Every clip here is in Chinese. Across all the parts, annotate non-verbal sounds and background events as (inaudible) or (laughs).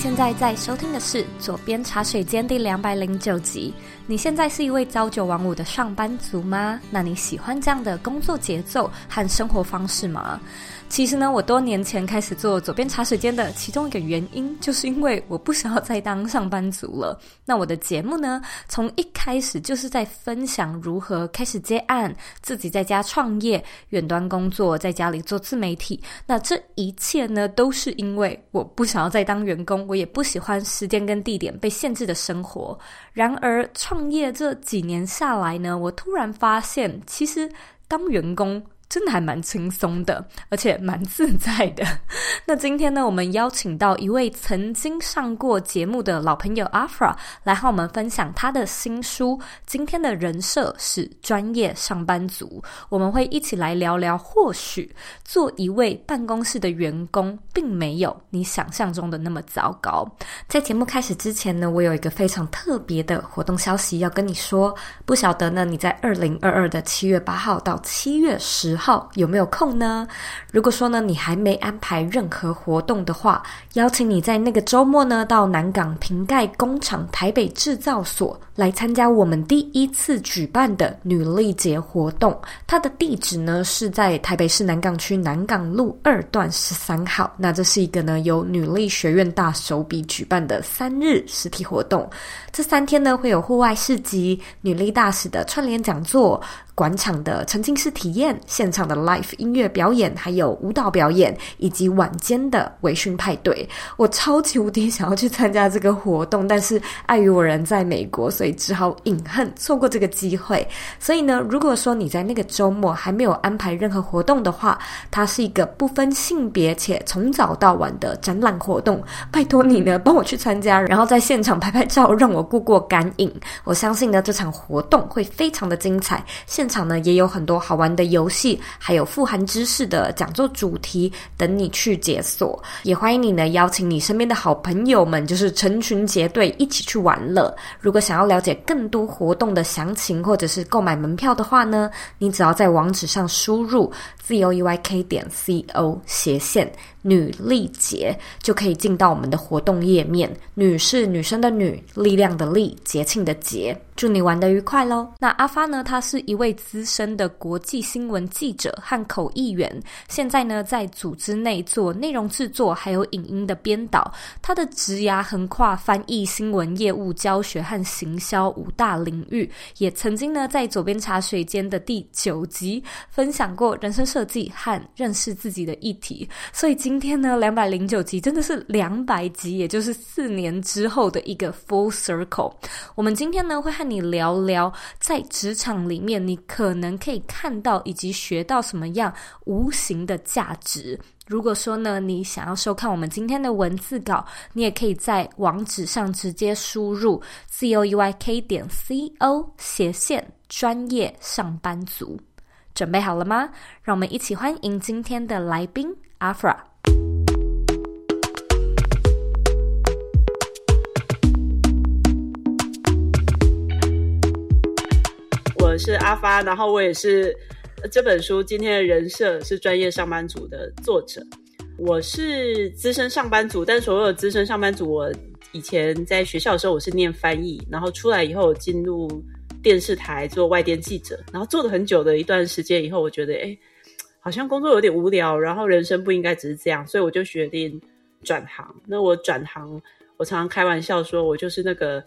现在在收听的是《左边茶水间》第两百零九集。你现在是一位朝九晚五的上班族吗？那你喜欢这样的工作节奏和生活方式吗？其实呢，我多年前开始做左边茶水间的其中一个原因，就是因为我不想要再当上班族了。那我的节目呢，从一开始就是在分享如何开始接案，自己在家创业、远端工作，在家里做自媒体。那这一切呢，都是因为我不想要再当员工，我也不喜欢时间跟地点被限制的生活。然而，创业这几年下来呢，我突然发现，其实当员工，真的还蛮轻松的，而且蛮自在的。(laughs) 那今天呢，我们邀请到一位曾经上过节目的老朋友 Afra 来和我们分享他的新书。今天的人设是专业上班族，我们会一起来聊聊，或许做一位办公室的员工，并没有你想象中的那么糟糕。在节目开始之前呢，我有一个非常特别的活动消息要跟你说。不晓得呢，你在二零二二的七月八号到七月十号有没有空呢？如果说呢，你还没安排任何活动的话，邀请你在那个周末呢，到南港瓶盖工厂台北制造所来参加我们第一次举办的女力节活动。它的地址呢是在台北市南港区南港路二段十三号。那这是一个呢由女力学院大手笔举办的三日实体活动。这三天呢会有户外市集、女力大使的串联讲座。馆场的沉浸式体验、现场的 live 音乐表演，还有舞蹈表演，以及晚间的微醺派对，我超级无敌想要去参加这个活动，但是碍于我人在美国，所以只好隐恨错过这个机会。所以呢，如果说你在那个周末还没有安排任何活动的话，它是一个不分性别且从早到晚的展览活动。拜托你呢，帮我去参加，然后在现场拍拍照，让我过过干瘾。我相信呢，这场活动会非常的精彩。现场呢也有很多好玩的游戏，还有富含知识的讲座主题等你去解锁。也欢迎你呢邀请你身边的好朋友们，就是成群结队一起去玩乐。如果想要了解更多活动的详情，或者是购买门票的话呢，你只要在网址上输入 zoeyk 点 co 斜线女力节，就可以进到我们的活动页面。女是女生的女，力量的力，节庆的节。祝你玩得愉快喽！那阿发呢？他是一位资深的国际新闻记者和口译员，现在呢在组织内做内容制作，还有影音的编导。他的职涯横跨翻译、新闻业务、教学和行销五大领域，也曾经呢在左边茶水间的第九集分享过人生设计和认识自己的议题。所以今今天呢，两百零九集真的是两百集，也就是四年之后的一个 full circle。我们今天呢会和你聊聊在职场里面，你可能可以看到以及学到什么样无形的价值。如果说呢，你想要收看我们今天的文字稿，你也可以在网址上直接输入 zoeyk 点 co 斜线专业上班族。准备好了吗？让我们一起欢迎今天的来宾 Afra。我是阿发，然后我也是这本书今天的人设是专业上班族的作者。我是资深上班族，但所有资深上班族，我以前在学校的时候我是念翻译，然后出来以后进入电视台做外电记者，然后做了很久的一段时间以后，我觉得诶，好像工作有点无聊，然后人生不应该只是这样，所以我就决定转行。那我转行，我常常开玩笑说，我就是那个。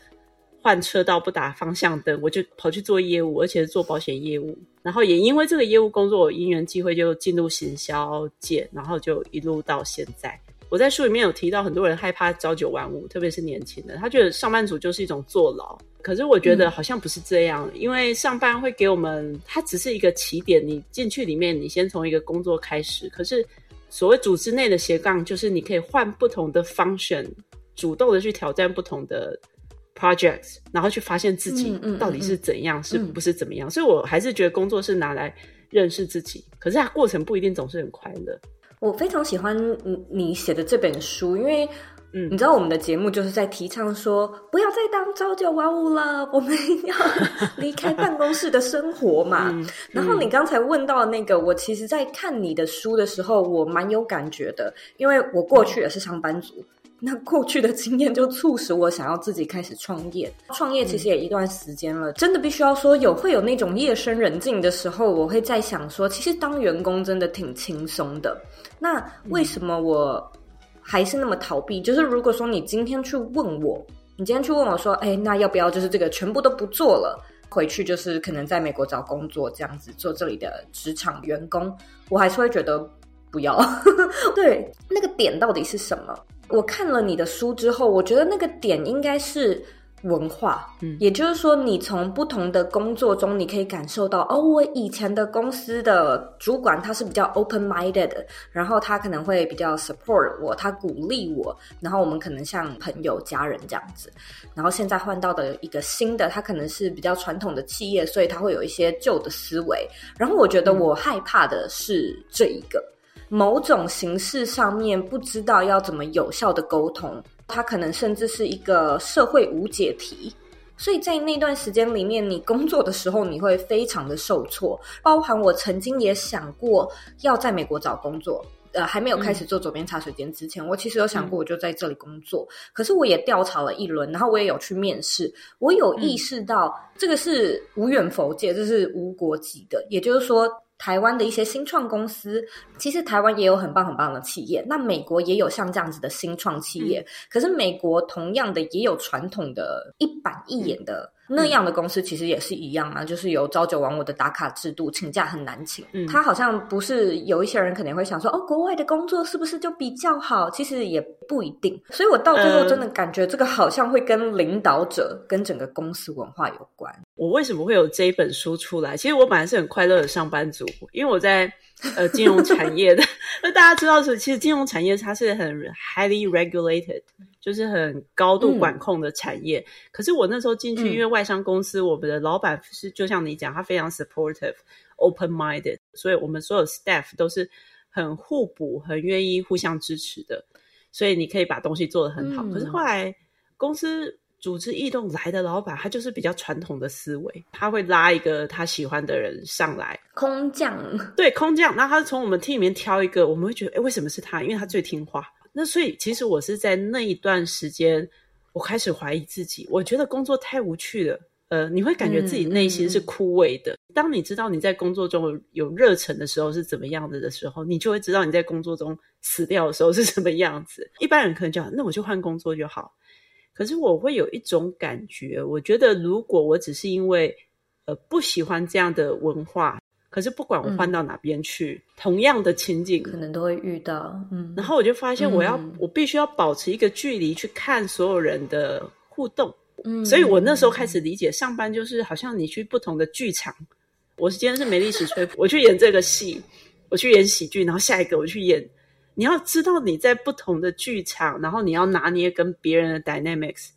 换车道不打方向灯，我就跑去做业务，而且是做保险业务。然后也因为这个业务工作，我因缘际会就进入行销界，然后就一路到现在。我在书里面有提到，很多人害怕朝九晚五，特别是年轻的，他觉得上班族就是一种坐牢。可是我觉得好像不是这样，嗯、因为上班会给我们，它只是一个起点。你进去里面，你先从一个工作开始。可是所谓组织内的斜杠，就是你可以换不同的 function，主动的去挑战不同的。projects，然后去发现自己到底是怎样，嗯嗯嗯、是不是怎么样？嗯、所以我还是觉得工作是拿来认识自己，可是它过程不一定总是很快乐。我非常喜欢你你写的这本书，因为嗯，你知道我们的节目就是在提倡说，不要再当朝九晚五了，我们要离开办公室的生活嘛。(laughs) 嗯、然后你刚才问到那个，我其实在看你的书的时候，我蛮有感觉的，因为我过去也是上班族。那过去的经验就促使我想要自己开始创业。创业其实也一段时间了，真的必须要说有会有那种夜深人静的时候，我会在想说，其实当员工真的挺轻松的。那为什么我还是那么逃避？就是如果说你今天去问我，你今天去问我说，哎，那要不要就是这个全部都不做了，回去就是可能在美国找工作这样子做这里的职场员工，我还是会觉得不要。(laughs) 对，那个点到底是什么？我看了你的书之后，我觉得那个点应该是文化，嗯，也就是说，你从不同的工作中，你可以感受到，哦，我以前的公司的主管他是比较 open-minded，然后他可能会比较 support 我，他鼓励我，然后我们可能像朋友、家人这样子。然后现在换到的一个新的，他可能是比较传统的企业，所以他会有一些旧的思维。然后我觉得我害怕的是这一个。某种形式上面不知道要怎么有效的沟通，它可能甚至是一个社会无解题。所以在那段时间里面，你工作的时候你会非常的受挫。包含我曾经也想过要在美国找工作，呃，还没有开始做左边茶水间之前，嗯、我其实有想过我就在这里工作。嗯、可是我也调查了一轮，然后我也有去面试，我有意识到这个是无远佛界，这是无国籍的，也就是说。台湾的一些新创公司，其实台湾也有很棒很棒的企业。那美国也有像这样子的新创企业，嗯、可是美国同样的也有传统的一板一眼的。那样的公司其实也是一样啊，就是有朝九晚五的打卡制度，请假很难请。嗯，他好像不是有一些人可能会想说，哦，国外的工作是不是就比较好？其实也不一定。所以我到最后真的感觉这个好像会跟领导者跟整个公司文化有关。我为什么会有这一本书出来？其实我本来是很快乐的上班族，因为我在呃金融产业的。(laughs) 那大家知道是，其实金融产业它是很 highly regulated。就是很高度管控的产业，嗯、可是我那时候进去，因为外商公司，我们的老板是就像你讲，他非常 supportive、open-minded，所以我们所有 staff 都是很互补、很愿意互相支持的，所以你可以把东西做得很好。嗯、可是后来公司组织异动来的老板，他就是比较传统的思维，他会拉一个他喜欢的人上来，空降，(laughs) 对，空降，然后他从我们 team 里面挑一个，我们会觉得，哎，为什么是他？因为他最听话。那所以，其实我是在那一段时间，我开始怀疑自己。我觉得工作太无趣了，呃，你会感觉自己内心是枯萎的。嗯嗯、当你知道你在工作中有热忱的时候是怎么样子的时候，你就会知道你在工作中死掉的时候是什么样子。一般人可能就那我就换工作就好。可是我会有一种感觉，我觉得如果我只是因为呃不喜欢这样的文化。可是不管我换到哪边去，嗯、同样的情景可能都会遇到。嗯，然后我就发现，我要、嗯、我必须要保持一个距离去看所有人的互动。嗯，所以我那时候开始理解，上班就是好像你去不同的剧场。我是今天是梅丽史翠普，我去演这个戏，我去演喜剧，然后下一个我去演。你要知道你在不同的剧场，然后你要拿捏跟别人的 dynamics。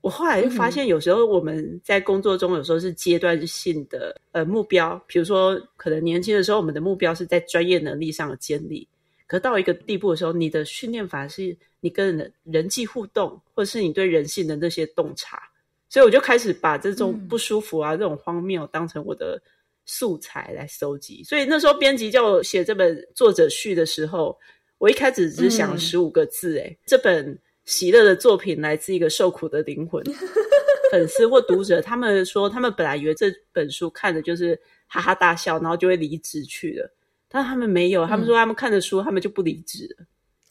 我后来就发现，有时候我们在工作中，有时候是阶段性的呃目标，比如说可能年轻的时候，我们的目标是在专业能力上的建立。可到一个地步的时候，你的训练法是你跟人人际互动，或者是你对人性的那些洞察。所以我就开始把这种不舒服啊、嗯、这种荒谬当成我的素材来搜集。所以那时候编辑叫我写这本作者序的时候，我一开始只想十五个字、欸，诶、嗯、这本。喜乐的作品来自一个受苦的灵魂，(laughs) 粉丝或读者，他们说他们本来以为这本书看的就是哈哈大笑，然后就会离职去了，但他们没有，他们说他们看的书，他们就不离职了。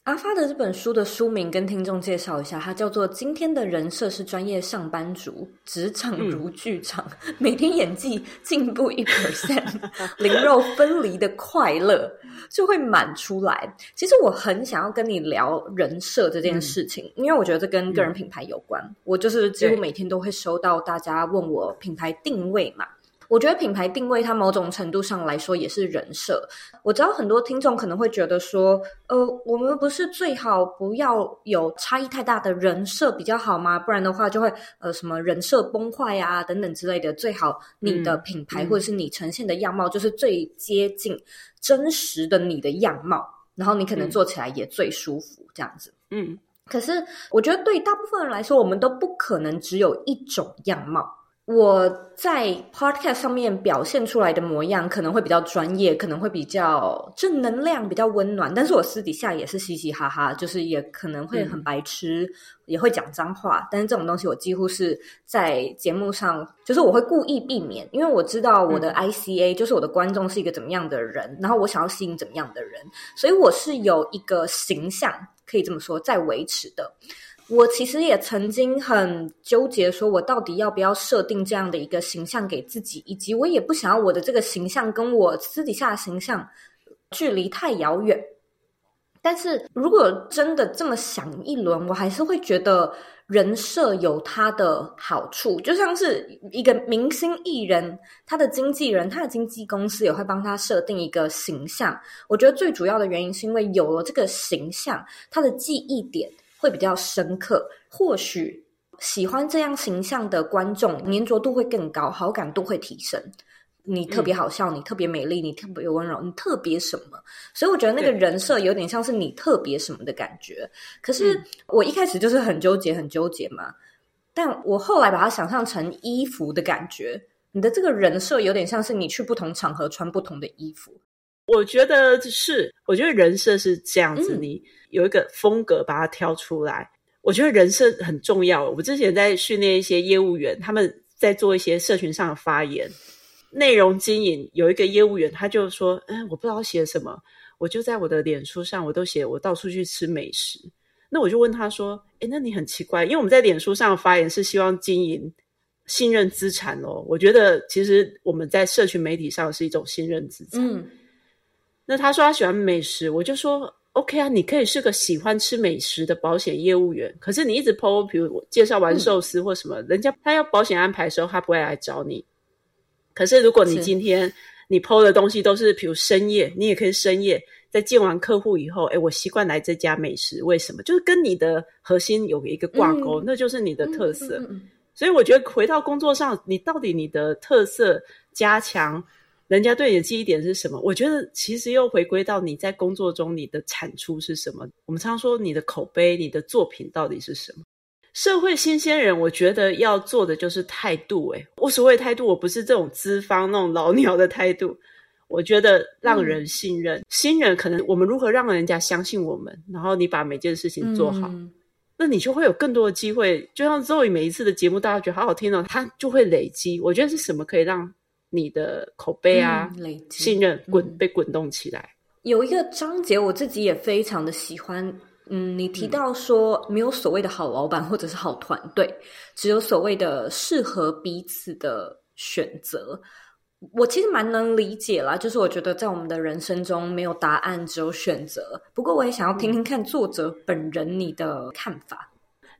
阿发的这本书的书名跟听众介绍一下，它叫做《今天的人设是专业上班族，职场如剧场，嗯、每天演技进步一 percent，(laughs) 灵肉分离的快乐就会满出来。其实我很想要跟你聊人设这件事情，嗯、因为我觉得这跟个人品牌有关。嗯、我就是几乎每天都会收到大家问我品牌定位嘛。我觉得品牌定位它某种程度上来说也是人设。我知道很多听众可能会觉得说，呃，我们不是最好不要有差异太大的人设比较好吗？不然的话就会呃什么人设崩坏啊等等之类的。最好你的品牌或者是你呈现的样貌就是最接近真实的你的样貌，然后你可能做起来也最舒服这样子。嗯。可是我觉得对大部分人来说，我们都不可能只有一种样貌。我在 podcast 上面表现出来的模样可能会比较专业，可能会比较正能量，比较温暖。但是我私底下也是嘻嘻哈哈，就是也可能会很白痴，嗯、也会讲脏话。但是这种东西我几乎是在节目上，就是我会故意避免，因为我知道我的 ICA、嗯、就是我的观众是一个怎么样的人，然后我想要吸引怎么样的人，所以我是有一个形象，可以这么说，在维持的。我其实也曾经很纠结，说我到底要不要设定这样的一个形象给自己，以及我也不想要我的这个形象跟我私底下的形象距离太遥远。但是如果真的这么想一轮，我还是会觉得人设有它的好处，就像是一个明星艺人，他的经纪人、他的经纪公司也会帮他设定一个形象。我觉得最主要的原因是因为有了这个形象，他的记忆点。会比较深刻，或许喜欢这样形象的观众粘着度会更高，好感度会提升。你特别好笑，嗯、你特别美丽，你特别温柔，你特别什么？所以我觉得那个人设有点像是你特别什么的感觉。可是我一开始就是很纠结，很纠结嘛。但我后来把它想象成衣服的感觉，你的这个人设有点像是你去不同场合穿不同的衣服。我觉得是，我觉得人设是这样子，你有一个风格把它挑出来。嗯、我觉得人设很重要。我之前在训练一些业务员，他们在做一些社群上的发言、内容经营。有一个业务员，他就说：“嗯，我不知道写什么，我就在我的脸书上，我都写我到处去吃美食。”那我就问他说：“哎，那你很奇怪，因为我们在脸书上的发言是希望经营信任资产哦。我觉得其实我们在社群媒体上是一种信任资产。”嗯。那他说他喜欢美食，我就说 OK 啊，你可以是个喜欢吃美食的保险业务员。可是你一直 po，比如我介绍完寿司或什么，嗯、人家他要保险安排的时候，他不会来找你。可是如果你今天你 po 的东西都是比如深夜，你也可以深夜在见完客户以后，诶，我习惯来这家美食，为什么？就是跟你的核心有一个挂钩，嗯、那就是你的特色。所以我觉得回到工作上，你到底你的特色加强。人家对你的记忆点是什么？我觉得其实又回归到你在工作中你的产出是什么。我们常说你的口碑、你的作品到底是什么？社会新鲜人，我觉得要做的就是态度。诶，我所谓态度，我不是这种资方那种老鸟的态度。我觉得让人信任，嗯、新人可能我们如何让人家相信我们，然后你把每件事情做好，嗯、那你就会有更多的机会。就像 Zoe 每一次的节目，大家觉得好好听哦，他就会累积。我觉得是什么可以让？你的口碑啊，嗯、累积信任滚、嗯、被滚动起来。有一个章节我自己也非常的喜欢，嗯，你提到说没有所谓的好老板或者是好团队，只有所谓的适合彼此的选择。我其实蛮能理解啦，就是我觉得在我们的人生中没有答案，只有选择。不过我也想要听听看作者本人你的看法。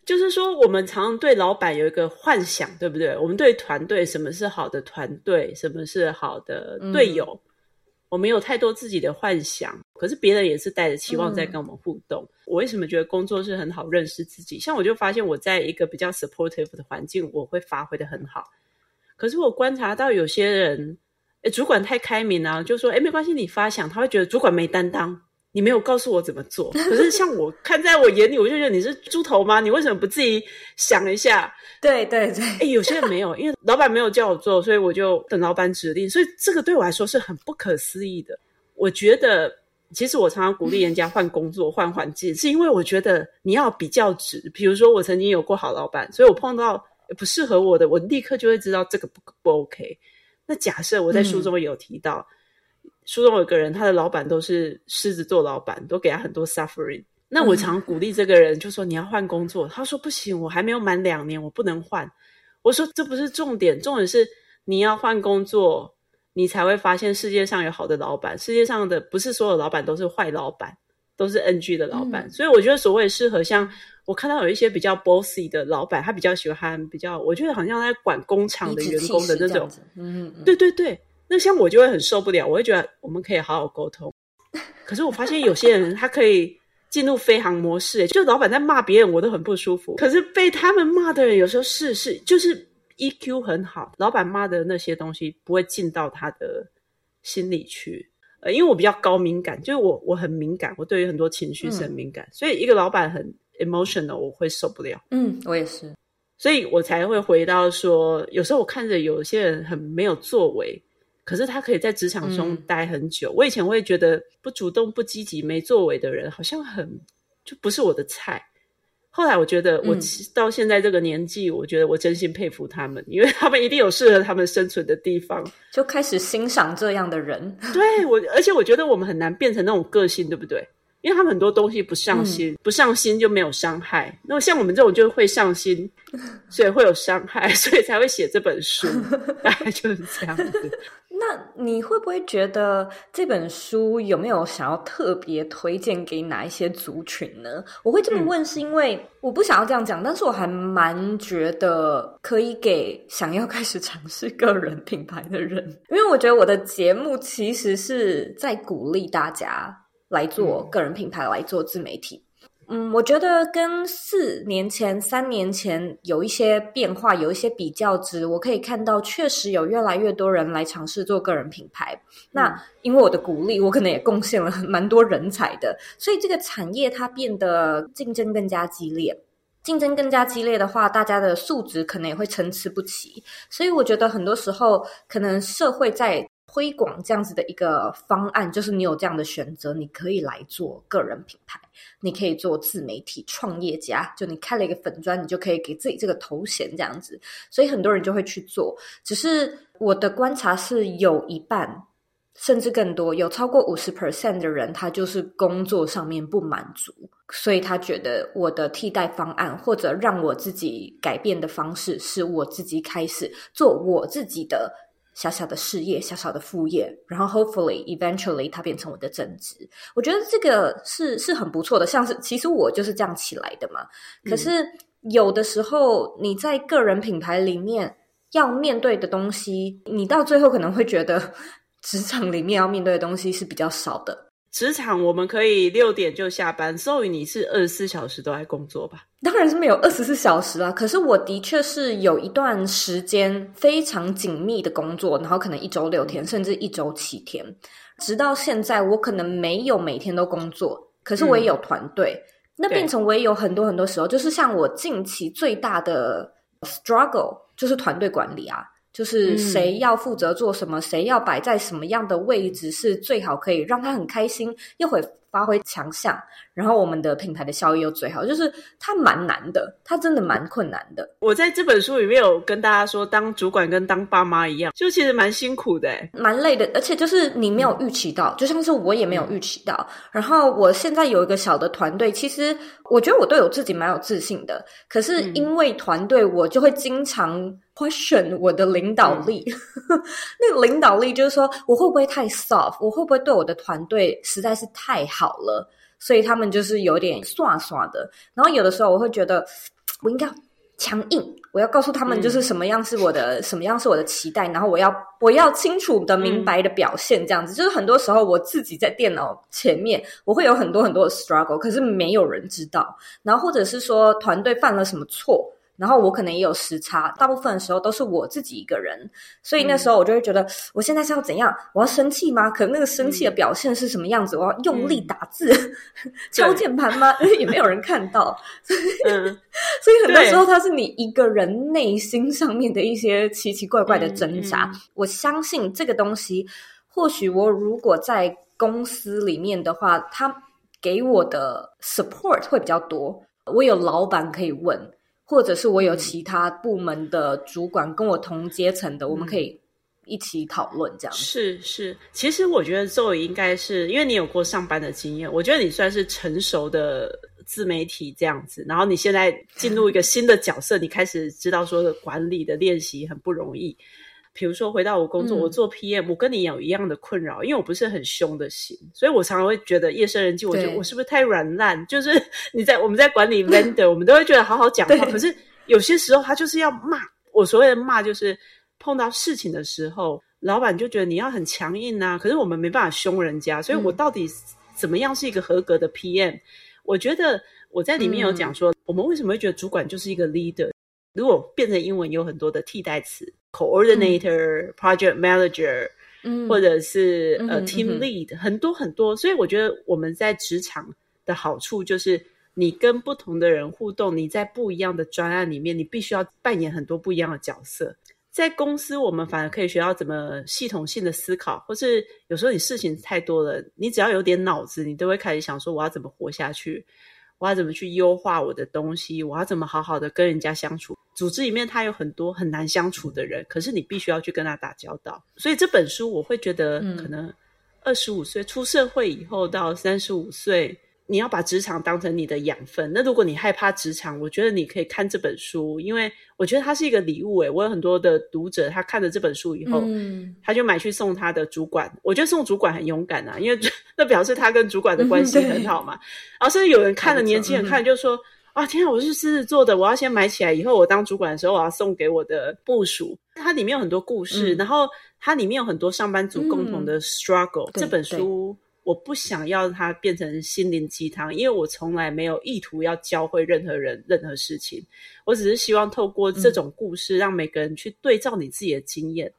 就是说，我们常常对老板有一个幻想，对不对？我们对团队，什么是好的团队，什么是好的队友，嗯、我们有太多自己的幻想。可是别人也是带着期望在跟我们互动。嗯、我为什么觉得工作是很好认识自己？像我就发现，我在一个比较 supportive 的环境，我会发挥的很好。可是我观察到有些人，诶，主管太开明啊，就说，诶，没关系，你发想，他会觉得主管没担当。你没有告诉我怎么做，可是像我看在我眼里，我就觉得你是猪头吗？你为什么不自己想一下？对 (laughs) 对对，哎，有些人没有，因为老板没有叫我做，所以我就等老板指令。所以这个对我来说是很不可思议的。我觉得，其实我常常鼓励人家换工作、换环境，是因为我觉得你要比较值。比如说，我曾经有过好老板，所以我碰到不适合我的，我立刻就会知道这个不不 OK。那假设我在书中有提到。嗯书中有个人，他的老板都是狮子座老板，都给他很多 suffering。那我常鼓励这个人，就说你要换工作。他说不行，我还没有满两年，我不能换。我说这不是重点，重点是你要换工作，你才会发现世界上有好的老板。世界上的不是所有老板都是坏老板，都是 NG 的老板。嗯、所以我觉得所谓适合，像我看到有一些比较 bossy 的老板，他比较喜欢比较，我觉得好像在管工厂的员工的那种。嗯，对对对。那像我就会很受不了，我会觉得我们可以好好沟通。可是我发现有些人他可以进入飞航模式，就老板在骂别人，我都很不舒服。可是被他们骂的人有时候是是就是 EQ 很好，老板骂的那些东西不会进到他的心里去。呃，因为我比较高敏感，就是我我很敏感，我对于很多情绪是很敏感，嗯、所以一个老板很 emotional，我会受不了。嗯，我也是，所以我才会回到说，有时候我看着有些人很没有作为，可是他可以在职场中待很久。嗯、我以前会觉得不主动、不积极、没作为的人，好像很就不是我的菜。后来我觉得，我到现在这个年纪，嗯、我觉得我真心佩服他们，(laughs) 因为他们一定有适合他们生存的地方，就开始欣赏这样的人。(laughs) 对我，而且我觉得我们很难变成那种个性，对不对？因为他们很多东西不上心，嗯、不上心就没有伤害。那么像我们这种就会上心，(laughs) 所以会有伤害，(laughs) 所以才会写这本书，(laughs) 大概就是这样子。那你会不会觉得这本书有没有想要特别推荐给哪一些族群呢？我会这么问，是因为我不想要这样讲，但是我还蛮觉得可以给想要开始尝试个人品牌的人，因为我觉得我的节目其实是在鼓励大家来做个人品牌，来做自媒体。嗯，我觉得跟四年前、三年前有一些变化，有一些比较值。我可以看到，确实有越来越多人来尝试做个人品牌。嗯、那因为我的鼓励，我可能也贡献了蛮多人才的，所以这个产业它变得竞争更加激烈。竞争更加激烈的话，大家的素质可能也会参差不齐。所以我觉得很多时候，可能社会在。推广这样子的一个方案，就是你有这样的选择，你可以来做个人品牌，你可以做自媒体创业家，就你开了一个粉专，你就可以给自己这个头衔这样子，所以很多人就会去做。只是我的观察是，有一半甚至更多，有超过五十 percent 的人，他就是工作上面不满足，所以他觉得我的替代方案或者让我自己改变的方式，是我自己开始做我自己的。小小的事业，小小的副业，然后 hopefully eventually 它变成我的正职。我觉得这个是是很不错的，像是其实我就是这样起来的嘛。可是有的时候你在个人品牌里面要面对的东西，你到最后可能会觉得 (laughs) 职场里面要面对的东西是比较少的。职场我们可以六点就下班，所以你是二十四小时都在工作吧？当然是没有二十四小时啊。可是我的确是有一段时间非常紧密的工作，然后可能一周六天，甚至一周七天。直到现在，我可能没有每天都工作，可是我也有团队。嗯、那变成我也有很多很多时候，就是像我近期最大的 struggle 就是团队管理啊。就是谁要负责做什么，嗯、谁要摆在什么样的位置，是最好可以让他很开心，又会发挥强项，然后我们的品牌的效益又最好。就是它蛮难的，它真的蛮困难的。我在这本书里面有跟大家说，当主管跟当爸妈一样，就其实蛮辛苦的，蛮累的。而且就是你没有预期到，嗯、就像是我也没有预期到。嗯、然后我现在有一个小的团队，其实我觉得我对我自己蛮有自信的。可是因为团队，我就会经常。Question 我的领导力，嗯、(laughs) 那个领导力就是说，我会不会太 soft？我会不会对我的团队实在是太好了？所以他们就是有点耍耍的。然后有的时候我会觉得，我应该强硬，我要告诉他们就是什么样是我的，嗯、什么样是我的期待。然后我要我要清楚的、明白的表现，这样子。嗯、就是很多时候我自己在电脑前面，我会有很多很多的 struggle，可是没有人知道。然后或者是说团队犯了什么错。然后我可能也有时差，大部分的时候都是我自己一个人，所以那时候我就会觉得，我现在是要怎样？我要生气吗？可能那个生气的表现是什么样子？我要用力打字、嗯、(laughs) 敲键盘吗？对也没有人看到，所以，嗯、(laughs) 所以很多时候它是你一个人内心上面的一些奇奇怪怪的挣扎。我相信这个东西，或许我如果在公司里面的话，他给我的 support 会比较多，我有老板可以问。或者是我有其他部门的主管跟我同阶层的，嗯、我们可以一起讨论这样。是是，其实我觉得 Zoe 应该是因为你有过上班的经验，我觉得你算是成熟的自媒体这样子。然后你现在进入一个新的角色，你开始知道说管理的练习很不容易。比如说回到我工作，嗯、我做 PM，我跟你有一样的困扰，因为我不是很凶的型，所以我常常会觉得夜深人静，我觉得我是不是太软烂？(laughs) 就是你在我们在管理 (laughs) vendor，我们都会觉得好好讲话，可是有些时候他就是要骂。我所谓的骂，就是碰到事情的时候，老板就觉得你要很强硬啊，可是我们没办法凶人家，所以我到底怎么样是一个合格的 PM？、嗯、我觉得我在里面有讲说，嗯、我们为什么会觉得主管就是一个 leader？如果变成英文，有很多的替代词，coordinator、嗯、project manager，嗯，或者是 team lead，、嗯、很多很多。所以我觉得我们在职场的好处就是你跟不同的人互动，你在不一样的专案里面，你必须要扮演很多不一样的角色。在公司，我们反而可以学到怎么系统性的思考，或是有时候你事情太多了，你只要有点脑子，你都会开始想说我要怎么活下去，我要怎么去优化我的东西，我要怎么好好的跟人家相处。组织里面他有很多很难相处的人，可是你必须要去跟他打交道。所以这本书我会觉得，可能二十五岁出社会以后到三十五岁。你要把职场当成你的养分。那如果你害怕职场，我觉得你可以看这本书，因为我觉得它是一个礼物。诶，我有很多的读者，他看了这本书以后，嗯，他就买去送他的主管。我觉得送主管很勇敢啊，因为那表示他跟主管的关系很好嘛。然后甚至有人看了，年轻人看就说：“啊，天啊，我是狮子座的，我要先买起来，以后我当主管的时候，我要送给我的部属。”它里面有很多故事，然后它里面有很多上班族共同的 struggle。这本书。我不想要它变成心灵鸡汤，因为我从来没有意图要教会任何人任何事情。我只是希望透过这种故事，让每个人去对照你自己的经验。嗯、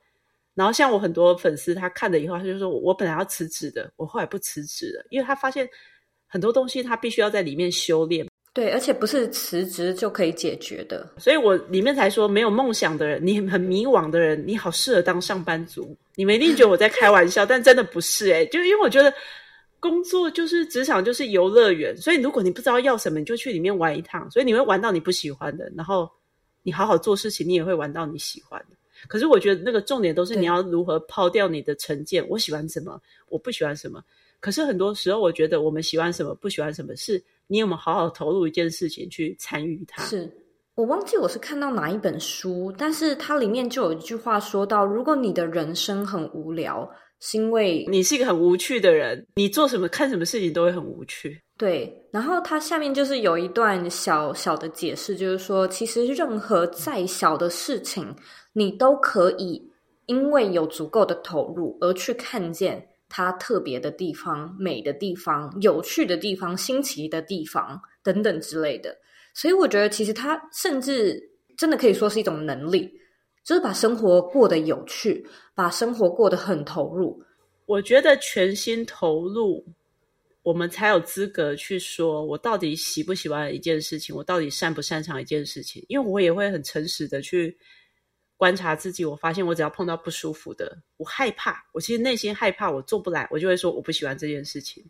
然后像我很多粉丝，他看了以后，他就说：“我本来要辞职的，我后来不辞职了，因为他发现很多东西他必须要在里面修炼。”对，而且不是辞职就可以解决的。所以我里面才说，没有梦想的人，你很迷惘的人，你好适合当上班族。你们一定觉得我在开玩笑，但真的不是诶，就因为我觉得。工作就是职场，就是游乐园。所以如果你不知道要什么，你就去里面玩一趟。所以你会玩到你不喜欢的，然后你好好做事情，你也会玩到你喜欢的。可是我觉得那个重点都是你要如何抛掉你的成见。我喜欢什么，我不喜欢什么。可是很多时候，我觉得我们喜欢什么，不喜欢什么，是你有没有好好投入一件事情去参与它。是我忘记我是看到哪一本书，但是它里面就有一句话说到：如果你的人生很无聊。是因为你是一个很无趣的人，你做什么、看什么事情都会很无趣。对，然后它下面就是有一段小小的解释，就是说，其实任何再小的事情，你都可以因为有足够的投入而去看见它特别的地方、美的地方、有趣的地方、新奇的地方等等之类的。所以我觉得，其实它甚至真的可以说是一种能力。就是把生活过得有趣，把生活过得很投入。我觉得全心投入，我们才有资格去说，我到底喜不喜欢一件事情，我到底擅不擅长一件事情。因为我也会很诚实的去观察自己。我发现我只要碰到不舒服的，我害怕，我其实内心害怕，我做不来，我就会说我不喜欢这件事情。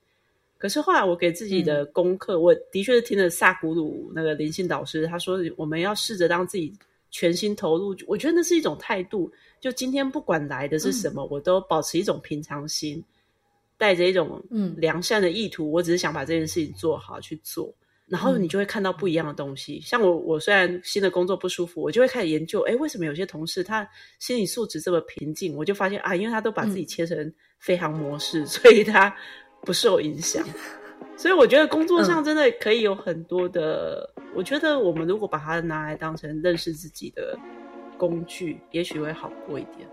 可是后来我给自己的功课，嗯、我的确是听了萨古鲁那个灵性导师，他说我们要试着让自己。全心投入，我觉得那是一种态度。就今天不管来的是什么，嗯、我都保持一种平常心，带着一种嗯良善的意图。嗯、我只是想把这件事情做好去做，然后你就会看到不一样的东西。嗯、像我，我虽然新的工作不舒服，我就会开始研究，哎，为什么有些同事他心理素质这么平静？我就发现啊，因为他都把自己切成飞航模式，嗯、(laughs) 所以他不受影响。所以我觉得工作上真的可以有很多的，嗯、我觉得我们如果把它拿来当成认识自己的工具，也许会好过一点。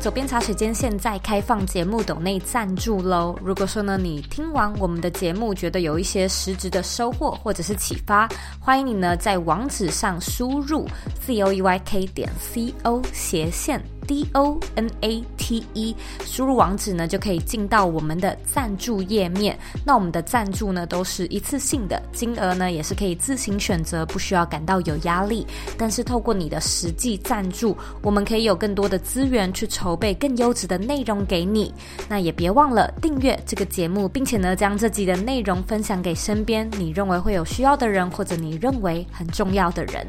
左边茶水间现在开放节目抖内赞助喽！如果说呢，你听完我们的节目觉得有一些实质的收获或者是启发，欢迎你呢在网址上输入 c o e y k 点 c o 斜线。D O N A T E，输入网址呢，就可以进到我们的赞助页面。那我们的赞助呢，都是一次性的，金额呢也是可以自行选择，不需要感到有压力。但是透过你的实际赞助，我们可以有更多的资源去筹备更优质的内容给你。那也别忘了订阅这个节目，并且呢，将这集的内容分享给身边你认为会有需要的人，或者你认为很重要的人。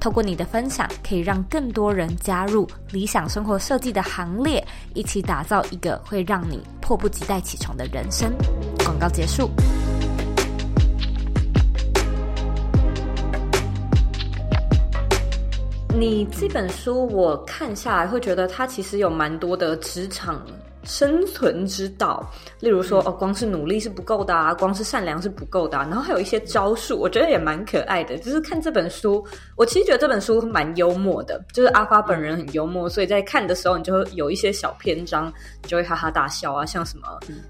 透过你的分享，可以让更多人加入理想生生活设计的行列，一起打造一个会让你迫不及待起床的人生。广告结束。你这本书我看下来，会觉得它其实有蛮多的职场。生存之道，例如说哦，光是努力是不够的啊，光是善良是不够的啊，然后还有一些招数，我觉得也蛮可爱的。就是看这本书，我其实觉得这本书蛮幽默的，就是阿发本人很幽默，所以在看的时候，你就会有一些小篇章，你就会哈哈大笑啊，像什么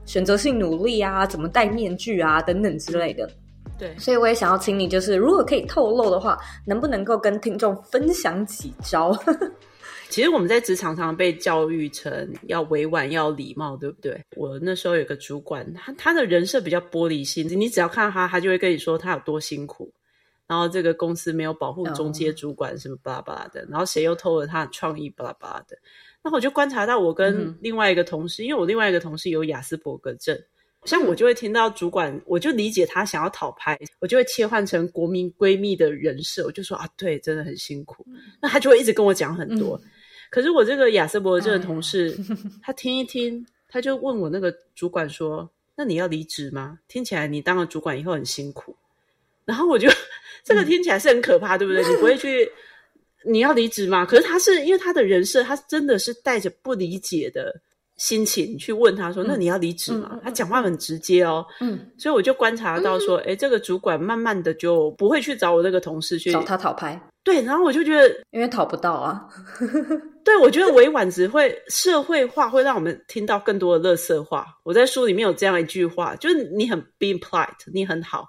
选择性努力啊，怎么戴面具啊等等之类的。对，所以我也想要请你，就是如果可以透露的话，能不能够跟听众分享几招？其实我们在职场上被教育成要委婉、要礼貌，对不对？我那时候有个主管，他他的人设比较玻璃心，你只要看到他，他就会跟你说他有多辛苦，然后这个公司没有保护中介主管什么巴拉巴拉的，然后谁又偷了他的创意巴拉巴拉的。那我就观察到，我跟另外一个同事，嗯、因为我另外一个同事有亚斯伯格症，像我就会听到主管，我就理解他想要讨拍，我就会切换成国民闺蜜的人设，我就说啊，对，真的很辛苦。那他就会一直跟我讲很多。嗯可是我这个亚瑟伯格症的同事，哎、他听一听，他就问我那个主管说：“那你要离职吗？听起来你当了主管以后很辛苦。”然后我就 (laughs) 这个听起来是很可怕，嗯、对不对？(laughs) 你不会去，你要离职吗？可是他是因为他的人设，他真的是带着不理解的心情去问他说：“嗯、那你要离职吗？”嗯、他讲话很直接哦，嗯，所以我就观察到说：“哎、嗯，这个主管慢慢的就不会去找我那个同事去找他讨拍。”对，然后我就觉得，因为讨不到啊。(laughs) (laughs) 对，我觉得委婉只会社会化，会让我们听到更多的垃圾话。我在书里面有这样一句话，就是你很 being polite，你很好，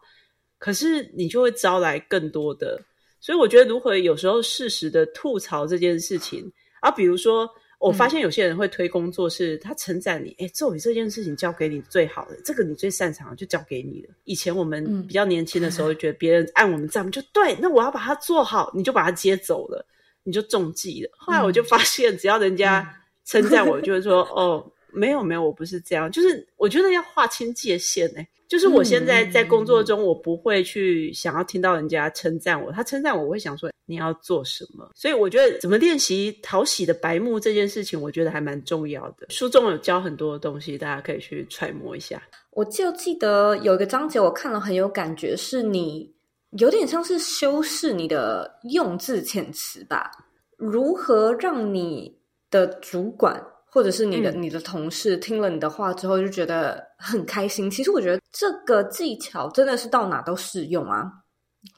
可是你就会招来更多的。所以我觉得，如何有时候适时的吐槽这件事情啊，比如说，我发现有些人会推工作是，他称赞你，哎，咒语这件事情交给你最好的，这个你最擅长的就交给你了。以前我们比较年轻的时候，就觉得别人按我们赞，就对，那我要把它做好，你就把它接走了。你就中计了。后来我就发现，只要人家称赞我，就会说：(laughs) “嗯、哦，没有没有，我不是这样。”就是我觉得要划清界限呢。就是我现在在工作中，我不会去想要听到人家称赞我。他称赞我，我会想说：“你要做什么？”所以我觉得怎么练习讨喜的白目这件事情，我觉得还蛮重要的。书中有教很多的东西，大家可以去揣摩一下。我就记得有一个章节，我看了很有感觉，是你。有点像是修饰你的用字遣词吧？如何让你的主管或者是你的、嗯、你的同事听了你的话之后就觉得很开心？其实我觉得这个技巧真的是到哪都适用啊！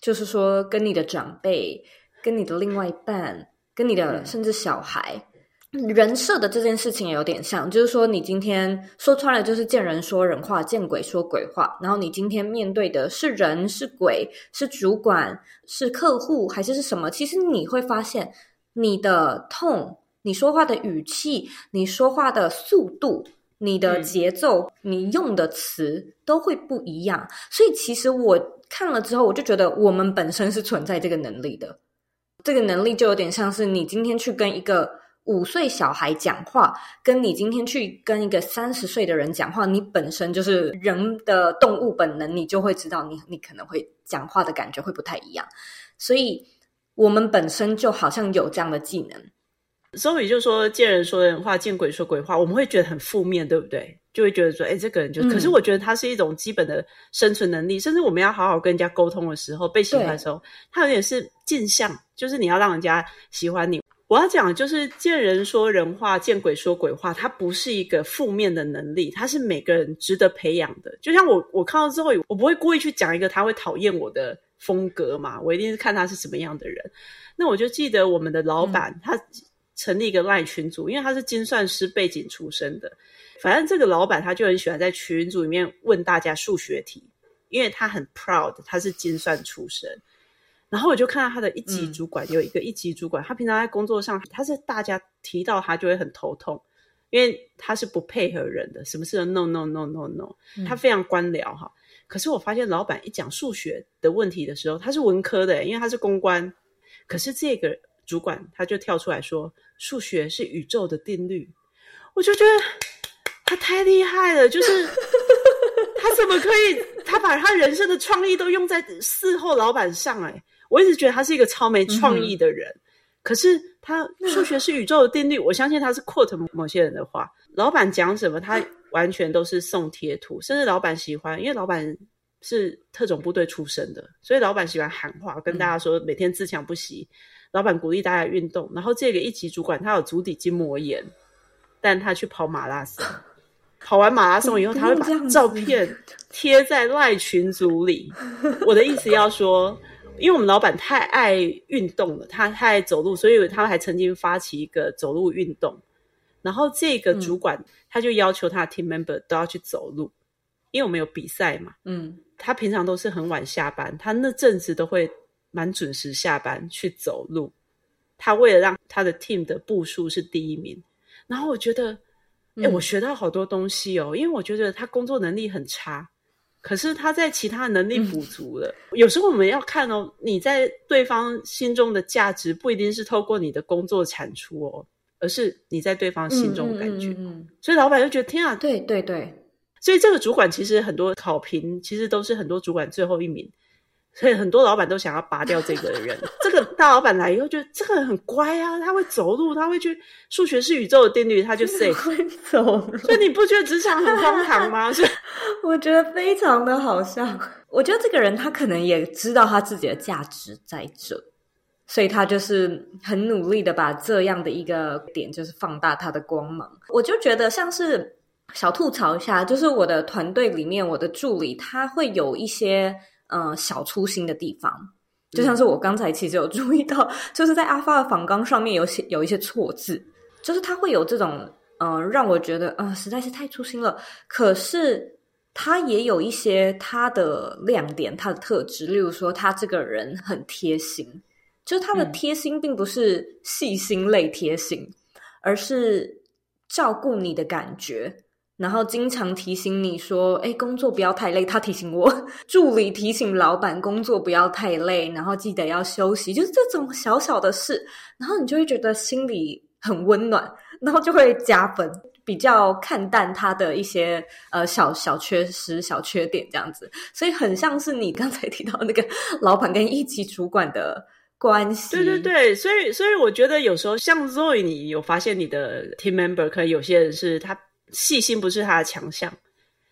就是说，跟你的长辈、跟你的另外一半、跟你的甚至小孩。人设的这件事情也有点像，就是说你今天说穿了就是见人说人话，见鬼说鬼话。然后你今天面对的是人是鬼，是主管是客户还是是什么？其实你会发现你的 tone，你说话的语气，你说话的速度，你的节奏，嗯、你用的词都会不一样。所以其实我看了之后，我就觉得我们本身是存在这个能力的。这个能力就有点像是你今天去跟一个。五岁小孩讲话，跟你今天去跟一个三十岁的人讲话，你本身就是人的动物本能，你就会知道你你可能会讲话的感觉会不太一样。所以，我们本身就好像有这样的技能。所以就说见人说人话，见鬼说鬼话，我们会觉得很负面，对不对？就会觉得说，哎，这个人就……嗯、可是我觉得他是一种基本的生存能力，甚至我们要好好跟人家沟通的时候，被喜欢的时候，他有点是镜像，就是你要让人家喜欢你。我要讲的就是见人说人话，见鬼说鬼话，它不是一个负面的能力，它是每个人值得培养的。就像我，我看到之后，我不会故意去讲一个他会讨厌我的风格嘛，我一定是看他是什么样的人。那我就记得我们的老板，嗯、他成立一个 LINE 群组，因为他是精算师背景出身的，反正这个老板他就很喜欢在群组里面问大家数学题，因为他很 proud，他是精算出身。然后我就看到他的一级主管，嗯、有一个一级主管，他平常在工作上，他是大家提到他就会很头痛，因为他是不配合人的，什么事都 no no no no no，他非常官僚哈。嗯、可是我发现老板一讲数学的问题的时候，他是文科的，因为他是公关，可是这个主管他就跳出来说，数学是宇宙的定律，我就觉得他太厉害了，就是他怎么可以，他把他人生的创意都用在伺候老板上，哎。我一直觉得他是一个超没创意的人，嗯、可是他数学是宇宙的定律，我相信他是 quote 某些人的话。老板讲什么，他完全都是送贴图，甚至老板喜欢，因为老板是特种部队出身的，所以老板喜欢喊话，跟大家说每天自强不息。嗯、老板鼓励大家运动，然后这个一级主管他有足底筋膜炎，但他去跑马拉松，(laughs) 跑完马拉松以后，他会把照片贴在赖群组里。我的意思要说。因为我们老板太爱运动了，他太爱走路，所以他还曾经发起一个走路运动。然后这个主管他就要求他的 team member 都要去走路，因为我们有比赛嘛。嗯，他平常都是很晚下班，他那阵子都会蛮准时下班去走路。他为了让他的 team 的步数是第一名，然后我觉得，哎、欸，我学到好多东西哦，嗯、因为我觉得他工作能力很差，可是他在其他能力补足了。嗯、有时候我们要看哦，你在对方心中的价值不一定是透过你的工作产出哦，而是你在对方心中的感觉。嗯、所以老板就觉得天啊，对对对，所以这个主管其实很多考评其实都是很多主管最后一名。所以很多老板都想要拔掉这个人。这个大老板来以后，觉得这个人很乖啊，他会走路，他会去数学是宇宙的定律，他就 safe 会走路。所以你不觉得职场很荒唐吗？(laughs) 是，(laughs) 我觉得非常的好笑。我觉得这个人他可能也知道他自己的价值在这，所以他就是很努力的把这样的一个点，就是放大他的光芒。我就觉得像是小吐槽一下，就是我的团队里面，我的助理他会有一些。呃，小粗心的地方，就像是我刚才其实有注意到，嗯、就是在阿发的访纲上面有写有一些错字，就是他会有这种呃，让我觉得呃，实在是太粗心了。可是他也有一些他的亮点，他的特质，例如说他这个人很贴心，就是他的贴心并不是细心类贴心，嗯、而是照顾你的感觉。然后经常提醒你说：“哎，工作不要太累。”他提醒我，助理提醒老板工作不要太累，然后记得要休息，就是这种小小的事，然后你就会觉得心里很温暖，然后就会加分，比较看淡他的一些呃小小缺失、小缺点这样子。所以很像是你刚才提到那个 (laughs) 老板跟一级主管的关系。对对对，所以所以我觉得有时候像 Zoe，你有发现你的 team member 可能有些人是他。细心不是他的强项。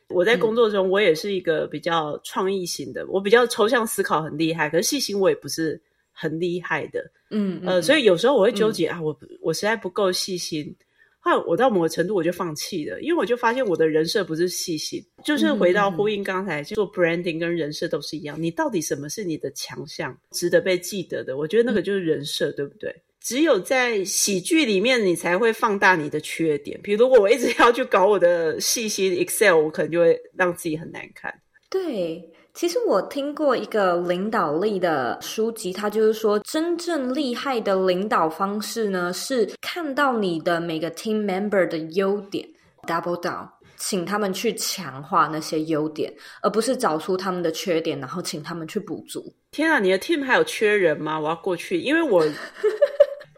我在工作中，我也是一个比较创意型的，嗯、我比较抽象思考很厉害，可是细心我也不是很厉害的。嗯，呃，所以有时候我会纠结、嗯、啊，我我实在不够细心。后来我到某个程度我就放弃了，因为我就发现我的人设不是细心，就是回到呼应刚才就做 branding 跟人设都是一样，你到底什么是你的强项，值得被记得的？我觉得那个就是人设，嗯、对不对？只有在喜剧里面，你才会放大你的缺点。比如，如果我一直要去搞我的细心 Excel，我可能就会让自己很难看。对，其实我听过一个领导力的书籍，它就是说，真正厉害的领导方式呢，是看到你的每个 team member 的优点，double down，请他们去强化那些优点，而不是找出他们的缺点，然后请他们去补足。天啊，你的 team 还有缺人吗？我要过去，因为我。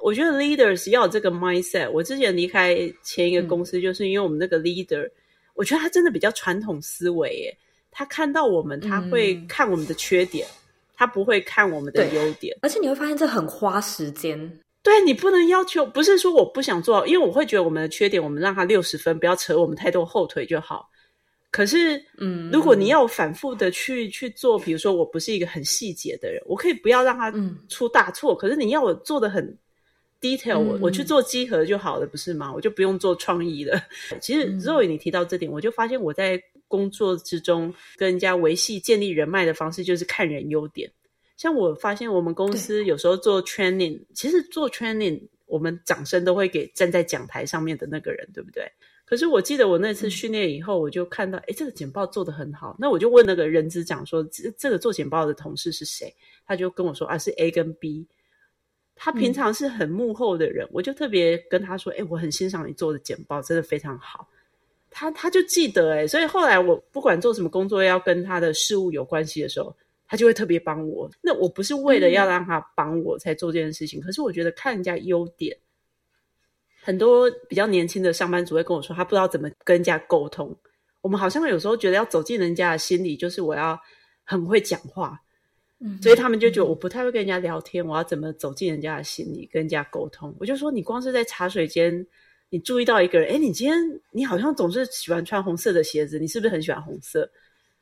我觉得 leaders 要有这个 mindset。我之前离开前一个公司，就是因为我们那个 leader，、嗯、我觉得他真的比较传统思维耶。他看到我们，他会看我们的缺点，嗯、他不会看我们的优点。而且你会发现这很花时间。对，你不能要求，不是说我不想做，因为我会觉得我们的缺点，我们让他六十分，不要扯我们太多后腿就好。可是，嗯，如果你要反复的去去做，比如说我不是一个很细节的人，我可以不要让他出大错。嗯、可是你要我做的很。detail，我我去做集合就好了，不是吗？我就不用做创意了。其实 Zoe 你提到这点，我就发现我在工作之中跟人家维系、建立人脉的方式，就是看人优点。像我发现我们公司有时候做 training，其实做 training，我们掌声都会给站在讲台上面的那个人，对不对？可是我记得我那次训练以后，我就看到，哎，这个简报做得很好。那我就问那个人资长说，这这个做简报的同事是谁？他就跟我说，啊，是 A 跟 B。他平常是很幕后的人，嗯、我就特别跟他说：“哎、欸，我很欣赏你做的简报，真的非常好。”他他就记得哎、欸，所以后来我不管做什么工作要跟他的事务有关系的时候，他就会特别帮我。那我不是为了要让他帮我才做这件事情，嗯、可是我觉得看人家优点，很多比较年轻的上班族会跟我说，他不知道怎么跟人家沟通。我们好像有时候觉得要走进人家的心里，就是我要很会讲话。嗯，所以他们就觉得我不太会跟人家聊天，我要怎么走进人家的心里，跟人家沟通？我就说，你光是在茶水间，你注意到一个人，哎，你今天你好像总是喜欢穿红色的鞋子，你是不是很喜欢红色？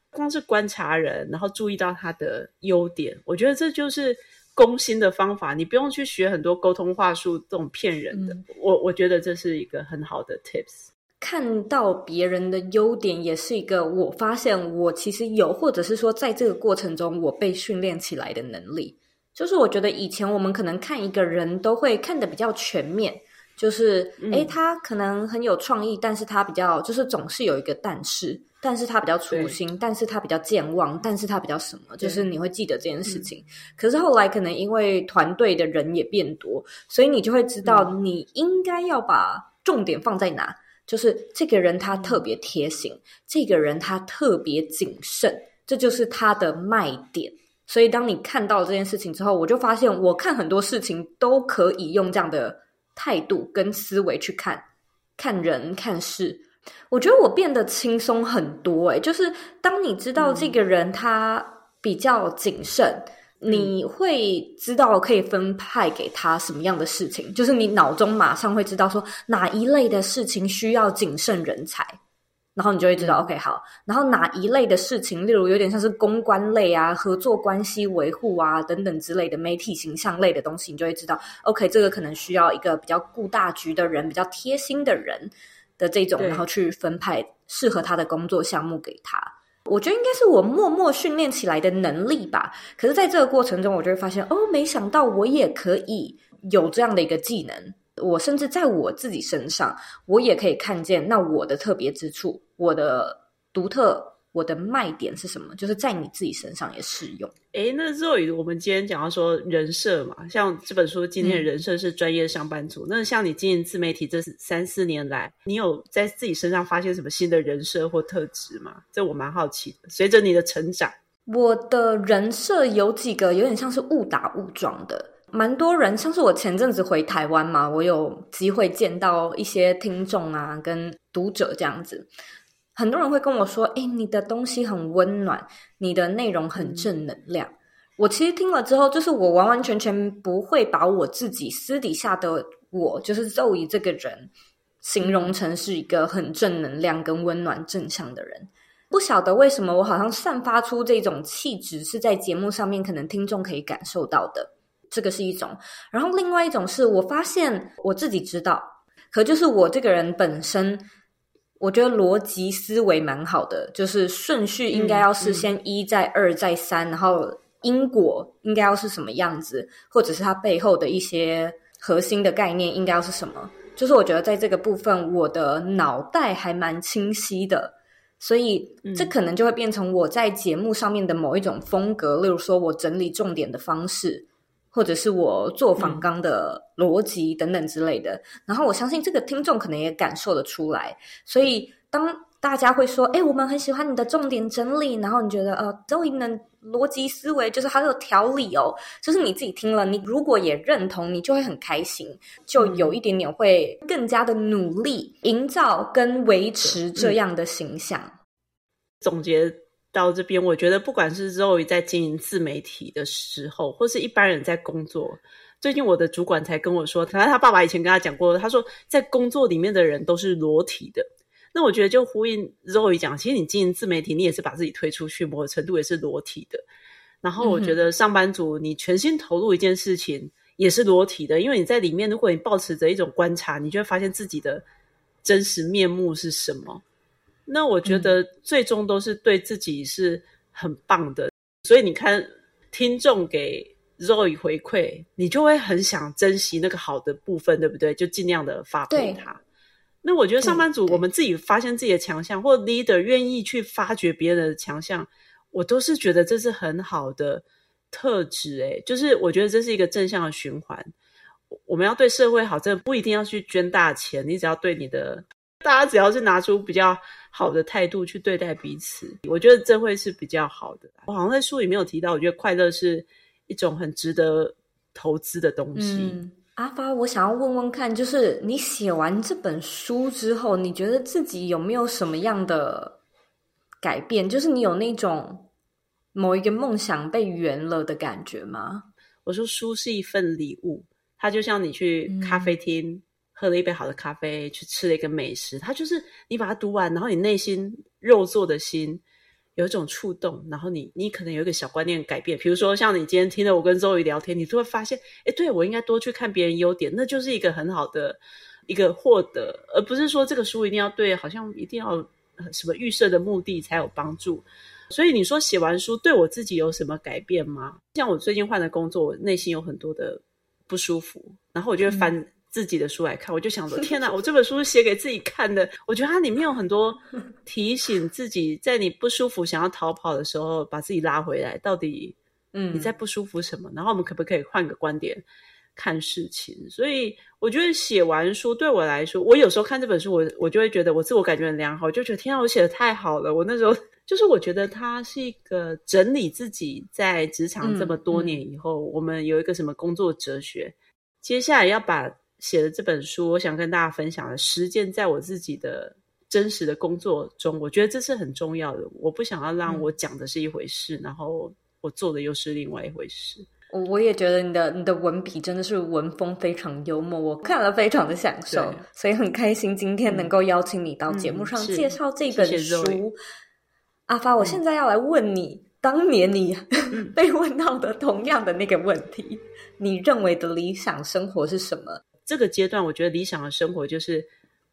光是观察人，然后注意到他的优点，我觉得这就是攻心的方法。你不用去学很多沟通话术，这种骗人的。嗯、我我觉得这是一个很好的 tips。看到别人的优点，也是一个我发现我其实有，或者是说在这个过程中我被训练起来的能力。就是我觉得以前我们可能看一个人都会看的比较全面，就是诶、嗯、他可能很有创意，但是他比较就是总是有一个但是。但是他比较粗心，但是他比较健忘，但是他比较什么，就是你会记得这件事情。嗯、可是后来可能因为团队的人也变多，所以你就会知道你应该要把重点放在哪。就是这个人他特别贴心，嗯、这个人他特别谨慎，这就是他的卖点。所以当你看到这件事情之后，我就发现我看很多事情都可以用这样的态度跟思维去看，看人看事。我觉得我变得轻松很多，欸，诶，就是当你知道这个人他比较谨慎。嗯你会知道可以分派给他什么样的事情，就是你脑中马上会知道说哪一类的事情需要谨慎人才，然后你就会知道 OK 好，然后哪一类的事情，例如有点像是公关类啊、合作关系维护啊等等之类的媒体形象类的东西，你就会知道 OK 这个可能需要一个比较顾大局的人、比较贴心的人的这种，然后去分派适合他的工作项目给他。我觉得应该是我默默训练起来的能力吧。可是，在这个过程中，我就会发现，哦，没想到我也可以有这样的一个技能。我甚至在我自己身上，我也可以看见那我的特别之处，我的独特。我的卖点是什么？就是在你自己身上也适用。诶，那若雨我们今天讲到说人设嘛，像这本书今天的人设是专业上班族。嗯、那像你经营自媒体这三四年来，你有在自己身上发现什么新的人设或特质吗？这我蛮好奇的。随着你的成长，我的人设有几个有点像是误打误撞的，蛮多人。像是我前阵子回台湾嘛，我有机会见到一些听众啊，跟读者这样子。很多人会跟我说：“诶，你的东西很温暖，你的内容很正能量。”我其实听了之后，就是我完完全全不会把我自己私底下的我，就是 Zoe 这个人，形容成是一个很正能量跟温暖正向的人。不晓得为什么，我好像散发出这种气质，是在节目上面可能听众可以感受到的。这个是一种，然后另外一种是我发现我自己知道，可就是我这个人本身。我觉得逻辑思维蛮好的，就是顺序应该要是先一再二再三，然后因果应该要是什么样子，或者是它背后的一些核心的概念应该要是什么。就是我觉得在这个部分，我的脑袋还蛮清晰的，所以这可能就会变成我在节目上面的某一种风格，例如说我整理重点的方式。或者是我做访纲的逻辑等等之类的，嗯、然后我相信这个听众可能也感受得出来。所以当大家会说：“哎，我们很喜欢你的重点整理。”然后你觉得呃，Zoe 的逻辑思维就是好有条理哦。就是你自己听了，你如果也认同，你就会很开心，就有一点点会更加的努力营造跟维持这样的形象。嗯、总结。到这边，我觉得不管是 Zoe 在经营自媒体的时候，或是一般人在工作，最近我的主管才跟我说，可能他爸爸以前跟他讲过，他说在工作里面的人都是裸体的。那我觉得就呼应 Zoe 讲，其实你经营自媒体，你也是把自己推出去，某个程度也是裸体的。然后我觉得上班族你全心投入一件事情也是裸体的，因为你在里面，如果你保持着一种观察，你就会发现自己的真实面目是什么。那我觉得最终都是对自己是很棒的，嗯、所以你看，听众给 Zoe 回馈，你就会很想珍惜那个好的部分，对不对？就尽量的发挥它。对那我觉得上班族，我们自己发现自己的强项，或 leader 愿意去发掘别人的强项，我都是觉得这是很好的特质。诶，就是我觉得这是一个正向的循环。我们要对社会好，真的不一定要去捐大钱，你只要对你的。大家只要是拿出比较好的态度去对待彼此，我觉得这会是比较好的。我好像在书里没有提到，我觉得快乐是一种很值得投资的东西。嗯，阿发，我想要问问看，就是你写完这本书之后，你觉得自己有没有什么样的改变？就是你有那种某一个梦想被圆了的感觉吗？我说书是一份礼物，它就像你去咖啡厅。嗯喝了一杯好的咖啡，去吃了一个美食，它就是你把它读完，然后你内心肉做的心有一种触动，然后你你可能有一个小观念改变，比如说像你今天听了我跟周瑜聊天，你就会发现，哎，对，我应该多去看别人优点，那就是一个很好的一个获得，而不是说这个书一定要对，好像一定要什么预设的目的才有帮助。所以你说写完书对我自己有什么改变吗？像我最近换的工作，我内心有很多的不舒服，然后我就会翻。自己的书来看，我就想说：天哪，我这本书是写给自己看的。我觉得它里面有很多提醒自己，在你不舒服、想要逃跑的时候，把自己拉回来。到底，嗯，你在不舒服什么？然后我们可不可以换个观点看事情？所以，我觉得写完书对我来说，我有时候看这本书，我我就会觉得我自我感觉很良好，就觉得天啊，我写的太好了。我那时候就是我觉得它是一个整理自己在职场这么多年以后，嗯嗯、我们有一个什么工作哲学。接下来要把写的这本书，我想跟大家分享的实践，在我自己的真实的工作中，我觉得这是很重要的。我不想要让我讲的是一回事，嗯、然后我做的又是另外一回事。我我也觉得你的你的文笔真的是文风非常幽默，我看了非常的享受，所以很开心今天能够邀请你到节目上介绍这本书。谢谢阿发，我现在要来问你。嗯当年你 (laughs) 被问到的同样的那个问题，你认为的理想生活是什么？这个阶段，我觉得理想的生活就是，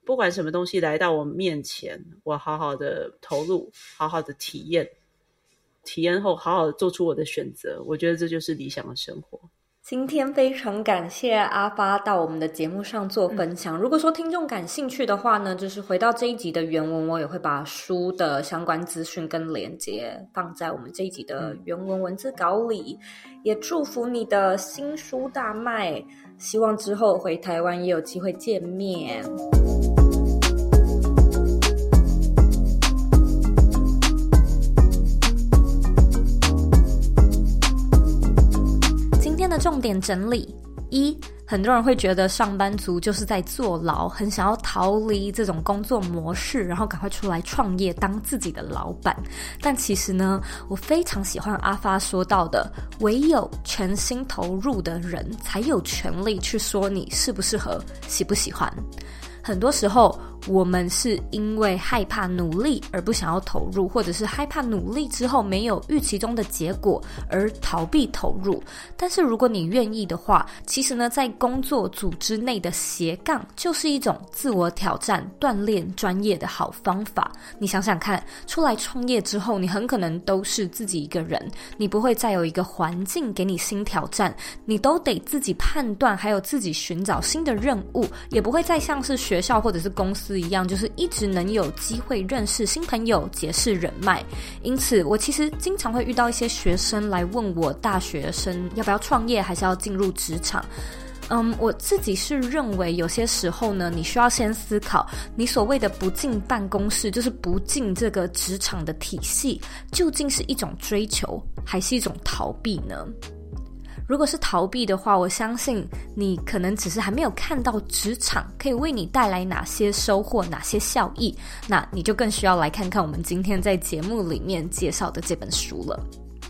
不管什么东西来到我面前，我好好的投入，好好的体验，体验后好好的做出我的选择。我觉得这就是理想的生活。今天非常感谢阿发到我们的节目上做分享。如果说听众感兴趣的话呢，就是回到这一集的原文，我也会把书的相关资讯跟连接放在我们这一集的原文文字稿里。也祝福你的新书大卖，希望之后回台湾也有机会见面。重点整理一，很多人会觉得上班族就是在坐牢，很想要逃离这种工作模式，然后赶快出来创业当自己的老板。但其实呢，我非常喜欢阿发说到的，唯有全心投入的人才有权利去说你适不适合、喜不喜欢。很多时候，我们是因为害怕努力而不想要投入，或者是害怕努力之后没有预期中的结果而逃避投入。但是如果你愿意的话，其实呢，在工作组织内的斜杠就是一种自我挑战、锻炼专业的好方法。你想想看，出来创业之后，你很可能都是自己一个人，你不会再有一个环境给你新挑战，你都得自己判断，还有自己寻找新的任务，也不会再像是学校或者是公司一样，就是一直能有机会认识新朋友、结识人脉。因此，我其实经常会遇到一些学生来问我，大学生要不要创业，还是要进入职场？嗯，我自己是认为，有些时候呢，你需要先思考，你所谓的不进办公室，就是不进这个职场的体系，究竟是一种追求，还是一种逃避呢？如果是逃避的话，我相信你可能只是还没有看到职场可以为你带来哪些收获、哪些效益，那你就更需要来看看我们今天在节目里面介绍的这本书了。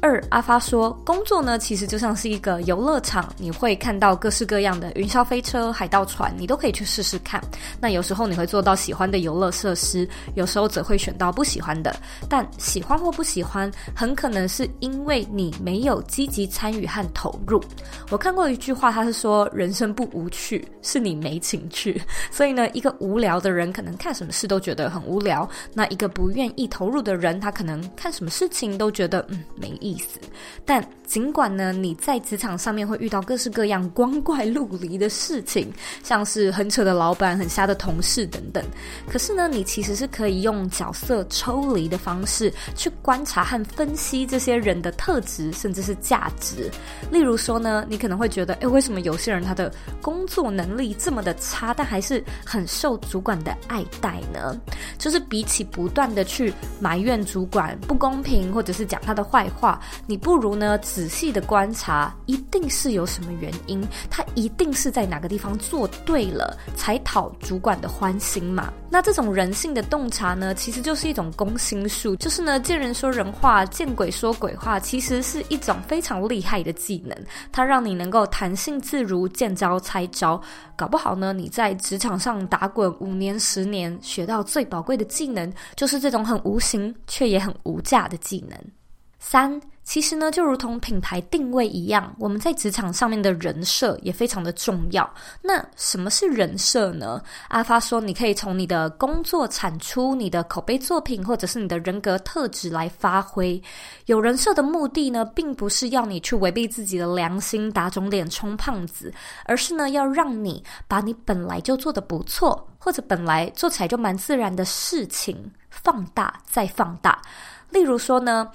二阿发说，工作呢，其实就像是一个游乐场，你会看到各式各样的云霄飞车、海盗船，你都可以去试试看。那有时候你会做到喜欢的游乐设施，有时候则会选到不喜欢的。但喜欢或不喜欢，很可能是因为你没有积极参与和投入。我看过一句话，他是说：人生不无趣，是你没情趣。(laughs) 所以呢，一个无聊的人可能看什么事都觉得很无聊；那一个不愿意投入的人，他可能看什么事情都觉得嗯没意。意思，但尽管呢，你在职场上面会遇到各式各样光怪陆离的事情，像是很扯的老板、很瞎的同事等等。可是呢，你其实是可以用角色抽离的方式去观察和分析这些人的特质，甚至是价值。例如说呢，你可能会觉得，诶，为什么有些人他的工作能力这么的差，但还是很受主管的爱戴呢？就是比起不断的去埋怨主管不公平，或者是讲他的坏话。你不如呢，仔细的观察，一定是有什么原因，他一定是在哪个地方做对了，才讨主管的欢心嘛。那这种人性的洞察呢，其实就是一种攻心术，就是呢，见人说人话，见鬼说鬼话，其实是一种非常厉害的技能，它让你能够弹性自如，见招拆招。搞不好呢，你在职场上打滚五年、十年，学到最宝贵的技能，就是这种很无形却也很无价的技能。三，其实呢，就如同品牌定位一样，我们在职场上面的人设也非常的重要。那什么是人设呢？阿发说，你可以从你的工作产出、你的口碑作品，或者是你的人格特质来发挥。有人设的目的呢，并不是要你去违背自己的良心、打肿脸充胖子，而是呢，要让你把你本来就做得不错，或者本来做起来就蛮自然的事情放大再放大。例如说呢，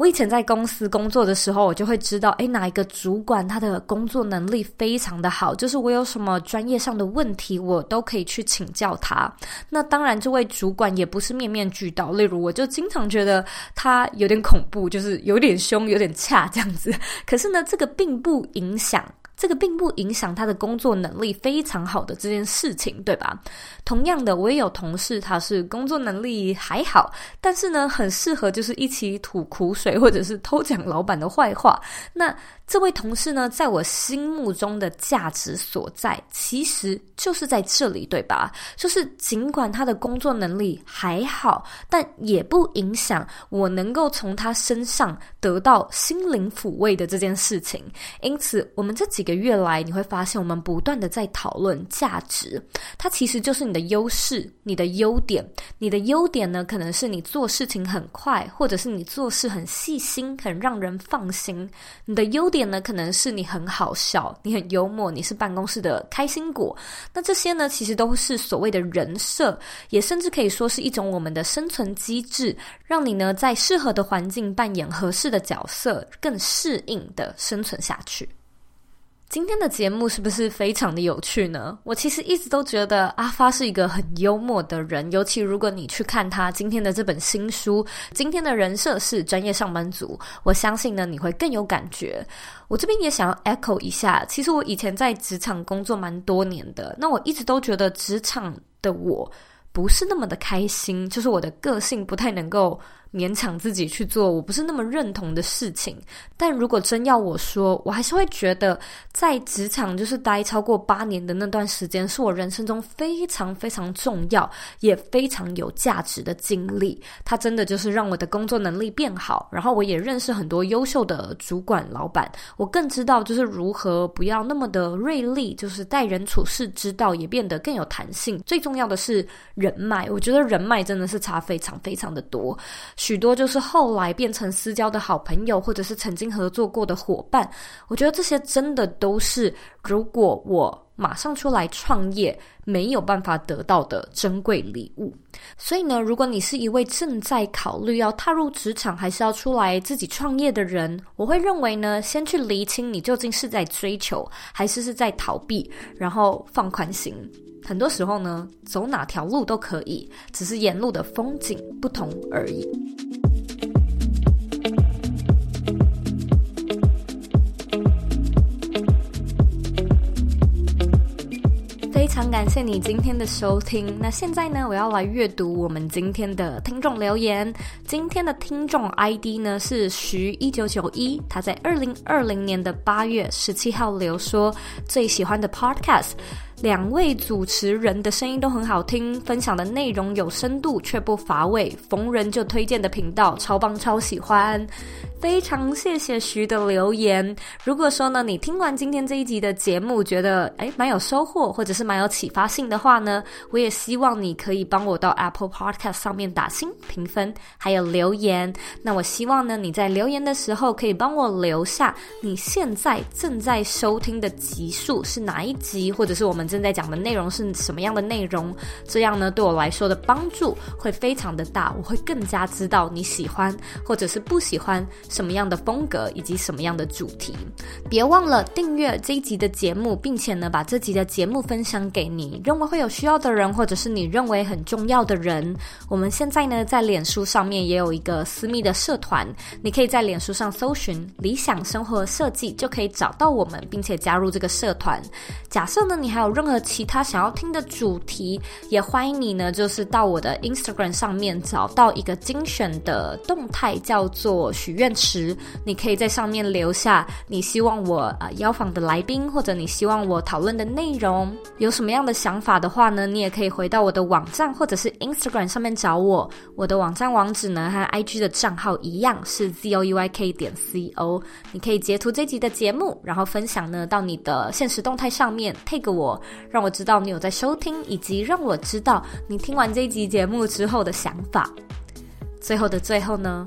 我以前在公司工作的时候，我就会知道，诶，哪一个主管他的工作能力非常的好，就是我有什么专业上的问题，我都可以去请教他。那当然，这位主管也不是面面俱到，例如我就经常觉得他有点恐怖，就是有点凶，有点差这样子。可是呢，这个并不影响。这个并不影响他的工作能力非常好的这件事情，对吧？同样的，我也有同事，他是工作能力还好，但是呢，很适合就是一起吐苦水，或者是偷讲老板的坏话。那这位同事呢，在我心目中的价值所在，其实就是在这里，对吧？就是尽管他的工作能力还好，但也不影响我能够从他身上得到心灵抚慰的这件事情。因此，我们这几个月来，你会发现我们不断的在讨论价值，它其实就是你的优势、你的优点。你的优点呢，可能是你做事情很快，或者是你做事很细心，很让人放心。你的优点。呢，可能是你很好笑，你很幽默，你是办公室的开心果。那这些呢，其实都是所谓的人设，也甚至可以说是一种我们的生存机制，让你呢在适合的环境扮演合适的角色，更适应的生存下去。今天的节目是不是非常的有趣呢？我其实一直都觉得阿发是一个很幽默的人，尤其如果你去看他今天的这本新书，今天的人设是专业上班族，我相信呢你会更有感觉。我这边也想要 echo 一下，其实我以前在职场工作蛮多年的，那我一直都觉得职场的我不是那么的开心，就是我的个性不太能够。勉强自己去做我不是那么认同的事情，但如果真要我说，我还是会觉得在职场就是待超过八年的那段时间，是我人生中非常非常重要也非常有价值的经历。它真的就是让我的工作能力变好，然后我也认识很多优秀的主管老板，我更知道就是如何不要那么的锐利，就是待人处事之道也变得更有弹性。最重要的是人脉，我觉得人脉真的是差非常非常的多。许多就是后来变成私交的好朋友，或者是曾经合作过的伙伴。我觉得这些真的都是，如果我马上出来创业，没有办法得到的珍贵礼物。所以呢，如果你是一位正在考虑要踏入职场，还是要出来自己创业的人，我会认为呢，先去厘清你究竟是在追求，还是是在逃避，然后放宽心。很多时候呢，走哪条路都可以，只是沿路的风景不同而已。非常感谢你今天的收听。那现在呢，我要来阅读我们今天的听众留言。今天的听众 ID 呢是徐一九九一，他在二零二零年的八月十七号留说最喜欢的 Podcast。两位主持人的声音都很好听，分享的内容有深度却不乏味，逢人就推荐的频道，超棒超喜欢，非常谢谢徐的留言。如果说呢，你听完今天这一集的节目，觉得诶蛮有收获，或者是蛮有启发性的话呢，我也希望你可以帮我到 Apple Podcast 上面打星评分，还有留言。那我希望呢，你在留言的时候可以帮我留下你现在正在收听的集数是哪一集，或者是我们。正在讲的内容是什么样的内容？这样呢，对我来说的帮助会非常的大。我会更加知道你喜欢或者是不喜欢什么样的风格以及什么样的主题。别忘了订阅这一集的节目，并且呢，把这集的节目分享给你认为会有需要的人，或者是你认为很重要的人。我们现在呢，在脸书上面也有一个私密的社团，你可以在脸书上搜寻“理想生活设计”，就可以找到我们，并且加入这个社团。假设呢，你还有任何其他想要听的主题，也欢迎你呢，就是到我的 Instagram 上面找到一个精选的动态，叫做许愿池。你可以在上面留下你希望我呃邀访的来宾，或者你希望我讨论的内容。有什么样的想法的话呢，你也可以回到我的网站或者是 Instagram 上面找我。我的网站网址呢和 IG 的账号一样是 zoyk 点 co。你可以截图这集的节目，然后分享呢到你的现实动态上面 t a e 我，让我知道你有在收听，以及让我知道你听完这集节目之后的想法。最后的最后呢，